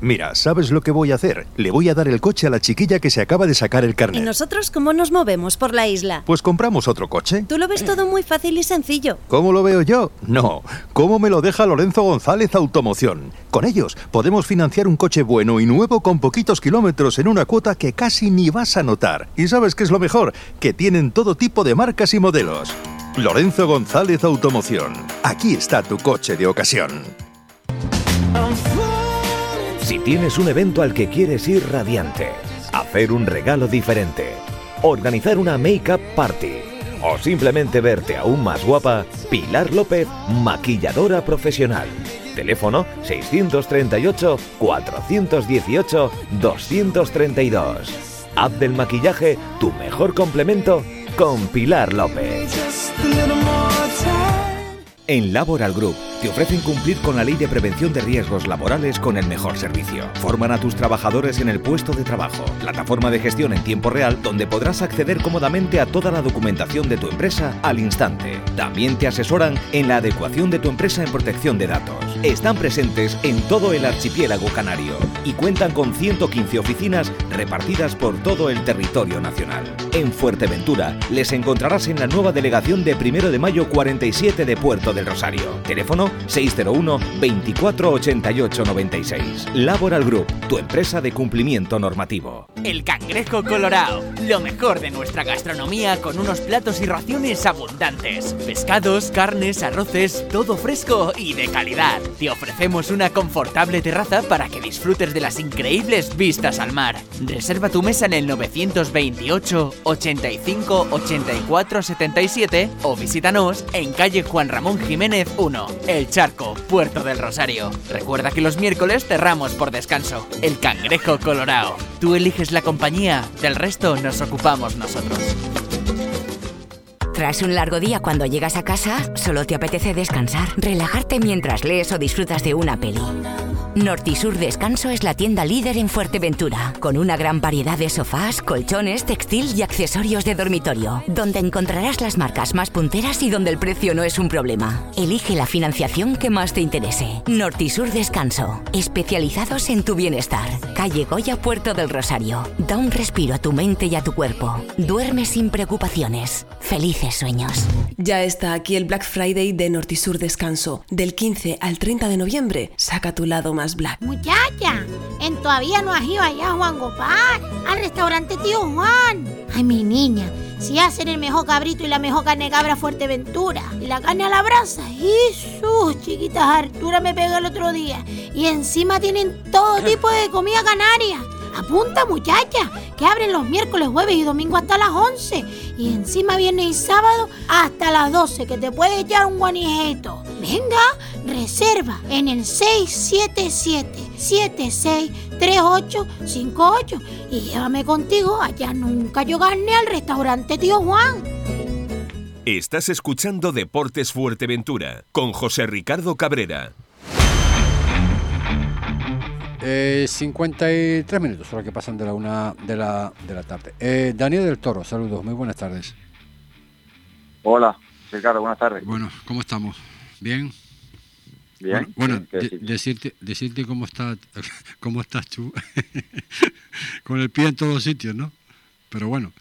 Mira, ¿sabes lo que voy a hacer? Le voy a dar el coche a la chiquilla que se acaba de sacar el carnet. ¿Y nosotros cómo nos movemos por la isla? Pues compramos otro coche. Tú lo ves todo muy fácil y sencillo. ¿Cómo lo veo yo? No. ¿Cómo me lo deja Lorenzo González Automoción? Con ellos podemos financiar un coche bueno y nuevo con poquitos kilómetros en una cuota que casi ni vas a notar. ¿Y sabes qué es lo mejor? Que tienen todo tipo de marcas y modelos. Lorenzo González Automoción. Aquí está tu coche de ocasión. Si tienes un evento al que quieres ir radiante, hacer un regalo diferente, organizar una make-up party o simplemente verte aún más guapa, Pilar López, maquilladora profesional. Teléfono 638-418-232. Haz del maquillaje tu mejor complemento con Pilar López. En Laboral Group te ofrecen cumplir con la ley de prevención de riesgos laborales con el mejor servicio. Forman a tus trabajadores en el puesto de trabajo, plataforma de gestión en tiempo real donde podrás acceder cómodamente a toda la documentación de tu empresa al instante. También te asesoran en la adecuación de tu empresa en protección de datos. Están presentes en todo el archipiélago canario y cuentan con 115 oficinas repartidas por todo el territorio nacional. En Fuerteventura les encontrarás en la nueva delegación de 1 de mayo 47 de Puerto del Rosario. Teléfono 601 24 88 96. Laboral Group, tu empresa de cumplimiento normativo. El Cangrejo Colorado, lo mejor de nuestra gastronomía con unos platos y raciones abundantes. Pescados, carnes, arroces, todo fresco y de calidad. Te ofrecemos una confortable terraza para que disfrutes de las increíbles vistas al mar. Reserva tu mesa en el 928 85 84 77 o visítanos en calle Juan Ramón Jiménez 1, El Charco, Puerto del Rosario. Recuerda que los miércoles cerramos por descanso. El Cangrejo Colorado. Tú eliges la compañía, del resto nos ocupamos nosotros. Tras un largo día cuando llegas a casa, solo te apetece descansar, relajarte mientras lees o disfrutas de una peli. Nortisur Descanso es la tienda líder en Fuerteventura, con una gran variedad de sofás, colchones, textil y accesorios de dormitorio, donde encontrarás las marcas más punteras y donde el precio no es un problema. Elige la financiación que más te interese. Nortisur Descanso, especializados en tu bienestar. Calle Goya, Puerto del Rosario. Da un respiro a tu mente y a tu cuerpo. Duerme sin preocupaciones. Felices sueños. Ya está aquí el Black Friday de Nortisur Descanso. Del 15 al 30 de noviembre, saca tu lado más Black. Muchacha, en todavía no has ido allá, Juan Gopar, al restaurante Tío Juan. Ay, mi niña, si hacen el mejor cabrito y la mejor carne cabra Fuerteventura. Y la carne a la brasa. sus chiquitas, Artura me pegó el otro día. Y encima tienen todo tipo de comida canaria. Apunta muchacha, que abren los miércoles, jueves y domingo hasta las 11. Y encima viernes y sábado hasta las 12, que te puede echar un guanijeto. Venga, reserva en el 677-763858 y llévame contigo allá nunca yo gané al restaurante Tío Juan. Estás escuchando Deportes Fuerteventura con José Ricardo Cabrera. 53 eh, minutos, solo que pasan de la una de la, de la tarde. Eh, Daniel del Toro, saludos, muy buenas tardes. Hola, Ricardo, buenas tardes. Bueno, ¿cómo estamos? ¿Bien? Bien. Bueno, decirte, decirte cómo, está, cómo estás tú, con el pie en todos sitios, ¿no? Pero bueno,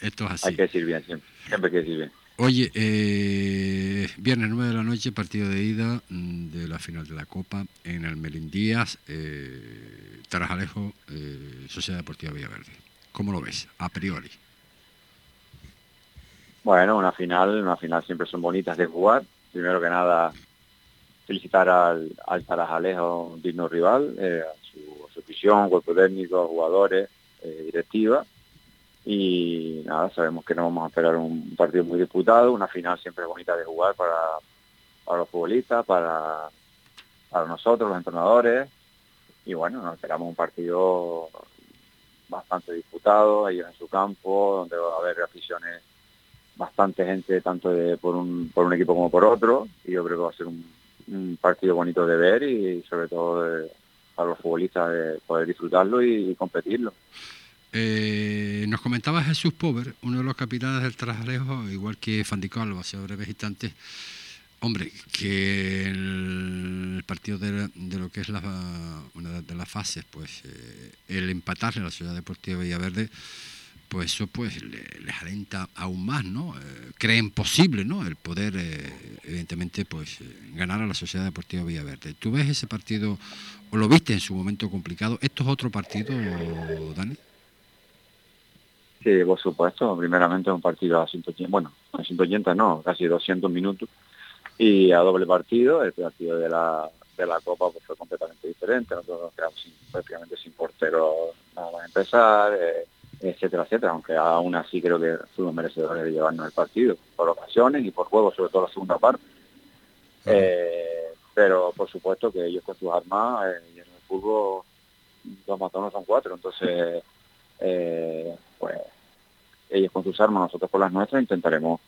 esto es así. Hay que decir bien, siempre, siempre hay que decir bien. Oye, eh, viernes 9 de la noche, partido de ida mm, de la final de la Copa en el Melindías, eh, Tarajalejo, eh, Sociedad Deportiva Villaverde. ¿Cómo lo ves, a priori? Bueno, una final, una final siempre son bonitas de jugar. Primero que nada, felicitar al, al Tarajalejo, un digno rival, eh, a, su, afición, cuerpo técnico, jugadores, directiva. Y nada, sabemos que no vamos a esperar un partido muy disputado, una final siempre bonita de jugar para, para los futbolistas, para, para nosotros, los entrenadores, y bueno, nos esperamos un partido bastante disputado, ellos en su campo, donde va a haber aficiones, bastante gente, tanto de, por, un, por un equipo como por otro, y yo creo que va a ser un, partido bonito de ver y, sobre todo para los futbolistas de poder disfrutarlo y competirlo. Eh, nos comentaba Jesús Pover, uno de los capitanes del Trasalejo, igual que Fandicalvo, hace breves instantes, hombre, que el, partido de, lo que es la, de las fases, pues eh, el empatarle a la Ciudad Deportiva Villaverde, pues eso pues les alenta aún más, ¿no? Eh, creen posible, ¿no? El poder, evidentemente, pues ganar a la Sociedad Deportiva Villaverde. ¿Tú ves ese partido, o lo viste en su momento complicado? ¿Esto es otro partido, Dani? Sí, por supuesto. Primeramente un partido a 180, bueno, a 180 no, casi 200 minutos y a doble partido. El partido de la, de la Copa pues, fue completamente diferente. Nosotros nos quedamos prácticamente sin portero nada más empezar, eh, etcétera, etcétera. Aunque aún así creo que fuimos merecedores de llevarnos el partido por ocasiones y por juego, sobre todo la segunda parte. Eh, pero por supuesto que ellos con sus armas eh, y en el fútbol dos matones son cuatro. Entonces, pues ellos con sus armas, nosotros con las nuestras, intentaremos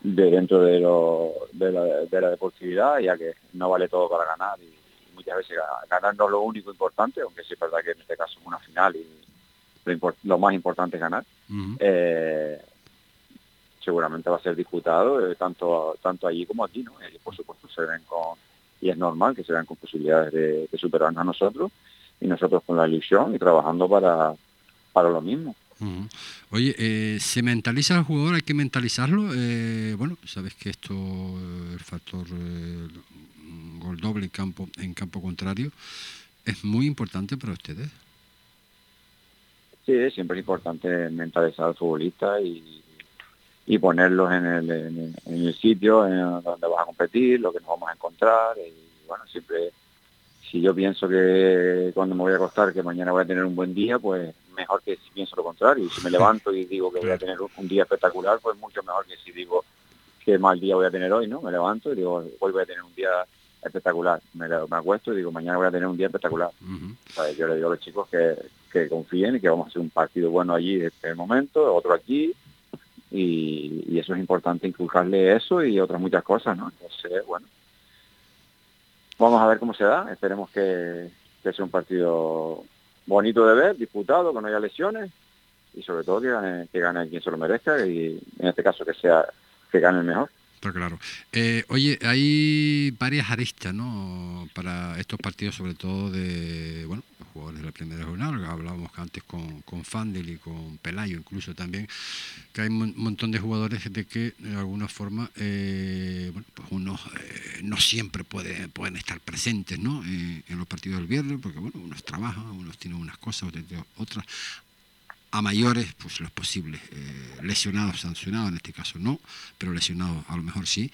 de dentro de, lo, de, la, deportividad, ya que no vale todo para ganar y, muchas veces ganar no es lo único importante, aunque sí es verdad que en este caso es una final y lo, más importante es ganar. Eh, seguramente va a ser disputado eh, tanto tanto allí como aquí, ¿no? Ellos por supuesto se ven con, y es normal que se vean con posibilidades de, de superarnos a nosotros y nosotros con la ilusión y trabajando para, para lo mismo. Oye, eh, ¿se mentaliza el jugador? ¿Hay que mentalizarlo? Eh, bueno, sabes que esto, el factor eh, gol doble en campo, en campo contrario, es muy importante para ustedes. Sí, siempre es importante mentalizar al futbolista y, y ponerlos en el, en, el sitio en donde vas a competir, lo que nos vamos a encontrar. Y bueno, siempre, si yo pienso que cuando me voy a acostar, que mañana voy a tener un buen día, pues mejor que si pienso lo contrario. Y si me levanto y digo que voy a tener un día espectacular, pues mucho mejor que si digo qué mal día voy a tener hoy, ¿no? Me levanto y digo, hoy voy a tener un día espectacular. Me, acuesto y digo, mañana voy a tener un día espectacular. yo le digo a los chicos que, que confíen y que vamos a hacer un partido bueno allí en este momento, otro aquí, y, eso es importante inculcarle eso y otras muchas cosas, ¿no? Entonces, bueno. vamos a ver cómo se da, esperemos que, que sea un partido bonito de ver, disputado, que no haya lesiones y sobre todo que gane, que gane quien se lo merezca y en este caso que sea que gane el mejor. Está claro. Eh, oye, hay varias aristas, ¿no? Para estos partidos, sobre todo de, bueno, los jugadores de la primera jornada, hablábamos antes con, con Fandel y con Pelayo incluso también, que hay un montón de jugadores de que de alguna forma, eh, bueno, pues unos eh, no siempre puede, pueden estar presentes, ¿no? en los partidos del viernes, porque bueno, unos trabajan, unos tienen unas cosas, otras a mayores, pues los posibles, eh, lesionados, sancionados en este caso no, pero lesionados a lo mejor sí.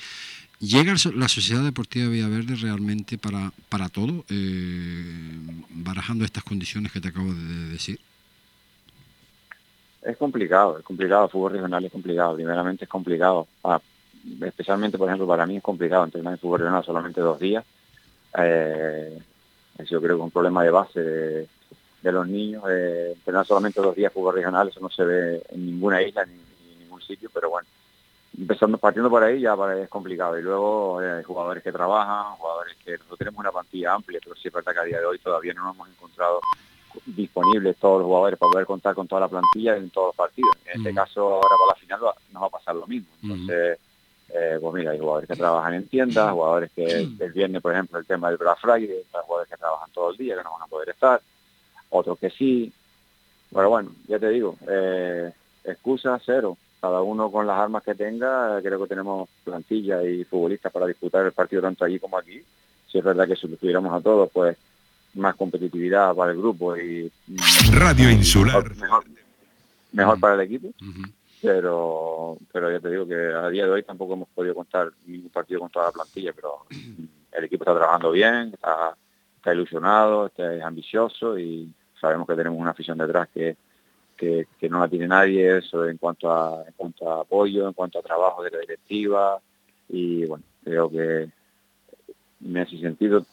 ¿Llega la Sociedad Deportiva Villaverde realmente para, para todo, eh, barajando estas condiciones que te acabo de decir? Es complicado, es complicado, el fútbol regional es complicado, primeramente es complicado, ah, especialmente por ejemplo para mí es complicado entrenar en fútbol regional solamente dos días, eh, yo creo que un problema de base de los niños. Eh, entrenar solamente dos días fútbol regional, eso no se ve en ninguna isla ni, en ningún sitio, pero bueno, empezando partiendo por ahí ya es complicado. Y luego eh, hay jugadores que trabajan, jugadores que nosotros tenemos una plantilla amplia, pero sí es verdad que a día de hoy todavía no nos hemos encontrado disponibles todos los jugadores para poder contar con toda la plantilla en todos los partidos. En este caso ahora para la final nos va a pasar lo mismo. Entonces, eh, pues mira, hay jugadores que trabajan en tiendas, jugadores que el viernes, por ejemplo, el tema del Black Friday, hay jugadores que trabajan todo el día, que no van a poder estar otros que sí. Pero bueno, ya te digo, eh, excusa cero. Cada uno con las armas que tenga, creo que tenemos plantilla y futbolistas para disputar el partido tanto allí como aquí. Si es verdad que si lo tuviéramos a todos, pues más competitividad para el grupo y Radio Insular mejor, para el equipo. Pero pero ya te digo que a día de hoy tampoco hemos podido contar ningún partido con toda la plantilla, pero el equipo está trabajando bien, está, está ilusionado, está ambicioso y sabemos que tenemos una afición detrás que, que, no la tiene nadie, eso en cuanto a en cuanto a apoyo, en cuanto a trabajo de la directiva y bueno, creo que en ese sentido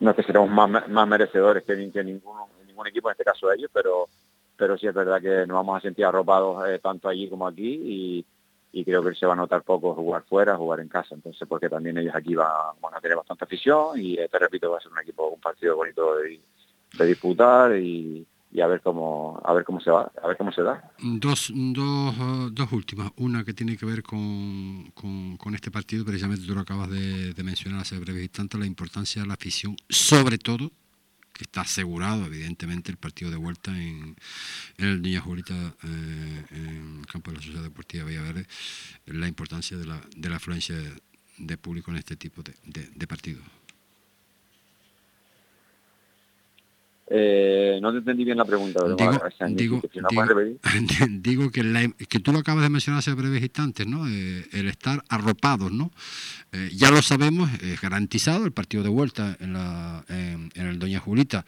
no es que seremos más, más merecedores que, que ningún equipo, en este caso ellos, pero pero sí es verdad que nos vamos a sentir arropados eh, tanto allí como aquí y, y creo que se va a notar poco jugar fuera, jugar en casa, entonces porque también ellos aquí van, a tener bastante afición y eh, te repito, va a ser un equipo, un partido bonito de disputar y, a ver cómo a ver cómo se va a ver cómo se da. Dos, dos, dos últimas. Una que tiene que ver con, con, este partido precisamente tú lo acabas de, mencionar hace breve instante la importancia de la afición sobre todo que está asegurado evidentemente el partido de vuelta en, el Niña Julita eh, en el campo de la Sociedad Deportiva Villaverde la importancia de la, de la afluencia de, público en este tipo de, de partidos Eh, no te entendí bien la pregunta. Digo, digo, que, que, tú lo acabas de mencionar hace breves instantes, ¿no? Eh, el estar arropados, ¿no? Eh, ya lo sabemos, es garantizado el partido de vuelta en, la, en, el Doña Julita.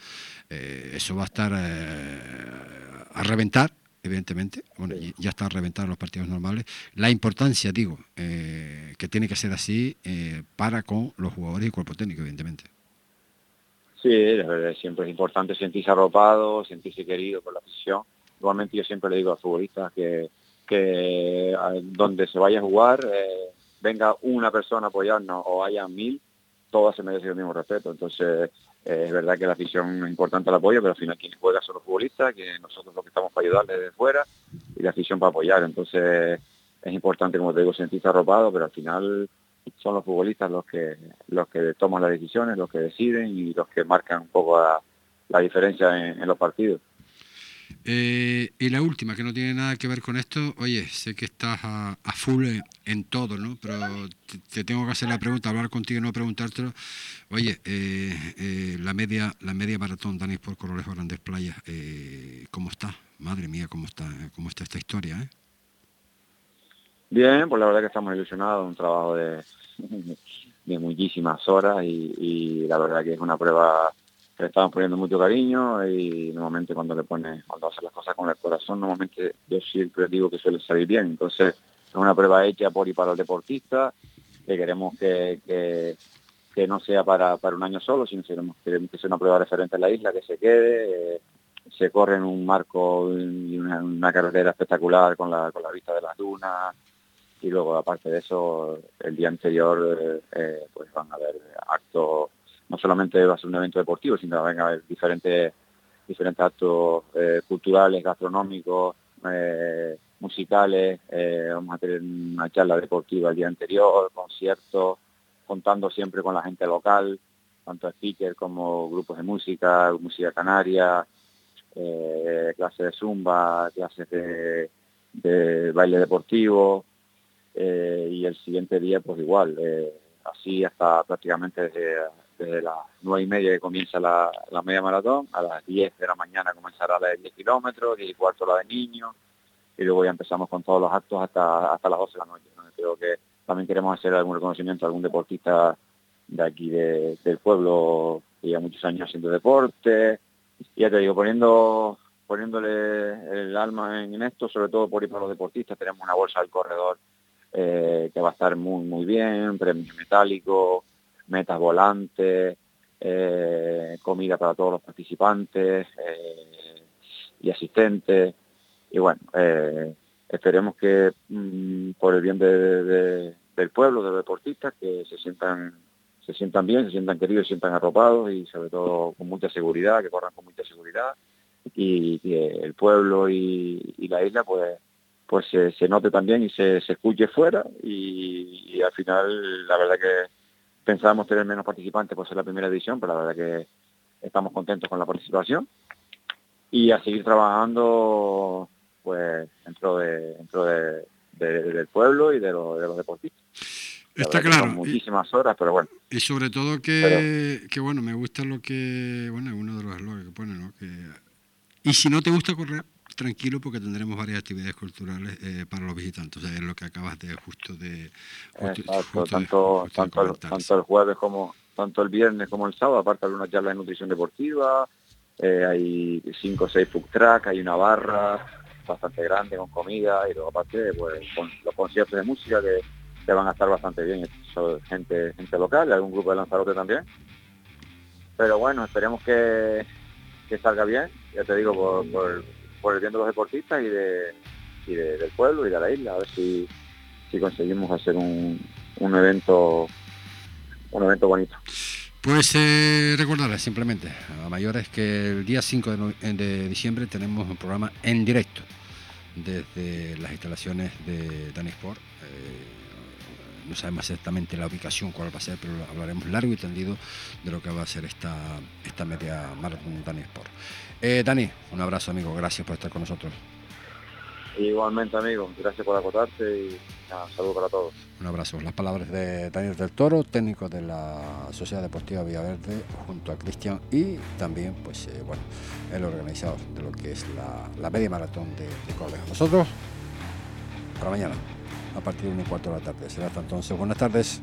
eso va a estar a reventar, evidentemente. Bueno, ya está a reventar los partidos normales. La importancia, digo, que tiene que ser así para con los jugadores y cuerpo técnico, evidentemente. Sí, siempre es importante sentirse arropado, sentirse querido por la afición. Igualmente yo siempre le digo a futbolistas que, que donde se vaya a jugar, eh, venga una persona a apoyarnos o haya mil, todas se merecen el mismo respeto. Entonces, eh, es verdad que la afición es importante el apoyo, pero al final quien juega son los futbolistas, que nosotros lo que estamos para ayudarles desde fuera y la afición para apoyar. Entonces, es importante, como te digo, sentirse arropado, pero al final son los futbolistas los que los que toman las decisiones, los que deciden y los que marcan un poco la, diferencia en, los partidos. Eh, y la última, que no tiene nada que ver con esto, oye, sé que estás a, full en, todo, ¿no? Pero te, tengo que hacer la pregunta, hablar contigo y no preguntártelo. Oye, eh, eh, la media la media maratón Dani por Corolejo Grandes Playas, ¿cómo está? Madre mía, ¿cómo está, cómo está esta historia, eh? Bien, pues la verdad que estamos ilusionados, un trabajo de, de muchísimas horas y, la verdad que es una prueba que le estamos poniendo mucho cariño y normalmente cuando le pone, cuando hace las cosas con el corazón, normalmente yo siempre digo que suele salir bien. Entonces es una prueba hecha por y para el deportista, que queremos que, que, no sea para, para un año solo, sino queremos, queremos que sea una prueba referente en la isla, que se quede. Eh, se corre en un marco y una, una, carretera espectacular con la, con la vista de las dunas, y luego aparte de eso el día anterior eh, pues van a haber actos no solamente va a ser un evento deportivo, sino van a haber diferentes, diferentes actos eh, culturales, gastronómicos, eh, musicales, eh, vamos a tener una charla deportiva el día anterior, conciertos, contando siempre con la gente local, tanto speakers como grupos de música, música canaria, eh, clases de zumba, clases de baile deportivo, eh, y el siguiente día pues igual, eh, así hasta prácticamente desde, las nueve y media que comienza la, media maratón, a las 10 de la mañana comenzará la de 10 kilómetros, y cuarto la de niños, y luego ya empezamos con todos los actos hasta, hasta las 12 de la noche. Creo que también queremos hacer algún reconocimiento a algún deportista de aquí de, del pueblo que lleva muchos años haciendo deporte, y ya te digo, poniendo poniéndole el alma en esto, sobre todo por ir para los deportistas, tenemos una bolsa del corredor eh, que va a estar muy muy bien, premios metálicos, metas volantes, eh, comida para todos los participantes eh, y asistentes. Y bueno, esperemos que mmm, por el bien de, de, del pueblo, de los deportistas, que se sientan se sientan bien, se sientan queridos, se sientan arropados y sobre todo con mucha seguridad, que corran con mucha seguridad y que el pueblo y, y la isla pues pues se, se, note también y se, se escuche fuera y, y, al final la verdad que pensábamos tener menos participantes por ser la primera edición, pero la verdad que estamos contentos con la participación y a seguir trabajando pues dentro de dentro de, de, del pueblo y de, lo, de los deportistas. Está claro. muchísimas horas, pero bueno. Y sobre todo que, pero, que, bueno, me gusta lo que, bueno, uno de los eslogans que pone, ¿no? Que, y si no te gusta correr, tranquilo porque tendremos varias actividades culturales eh, para los visitantes. O sea, es lo que acabas de justo de... Justo, Exacto, justo tanto, de, el, tanto el jueves como tanto el viernes como el sábado, aparte de una charla de nutrición deportiva, eh, hay cinco o seis food truck, hay una barra bastante grande con comida y luego aparte pues con los conciertos de música que, que van a estar bastante bien, Son gente, gente local, algún grupo de Lanzarote también. Pero bueno, esperemos que, que salga bien, ya te digo, por, por, por el bien de los deportistas y, de, y de, del pueblo y de la isla, a ver si, si conseguimos hacer un, un evento un evento bonito. Pues eh, recordarles simplemente a mayores que el día 5 de, de, diciembre tenemos un programa en directo desde las instalaciones de Danisport. Eh, no sabemos exactamente la ubicación cuál va a ser, pero hablaremos largo y tendido de lo que va a ser esta, esta media maratón Dani Sport. Eh, Dani, un abrazo amigo, gracias por estar con nosotros. Igualmente amigo, gracias por acotarte y nada, saludos para todos. Un abrazo. Las palabras de Daniel del Toro, técnico de la Sociedad Deportiva Villaverde, junto a Cristian y también, pues eh, bueno, el organizador de lo que es la, la media maratón de, de Córdoba. Nosotros, para mañana a partir de mi cuarto de la tarde. Será hasta entonces. Buenas tardes.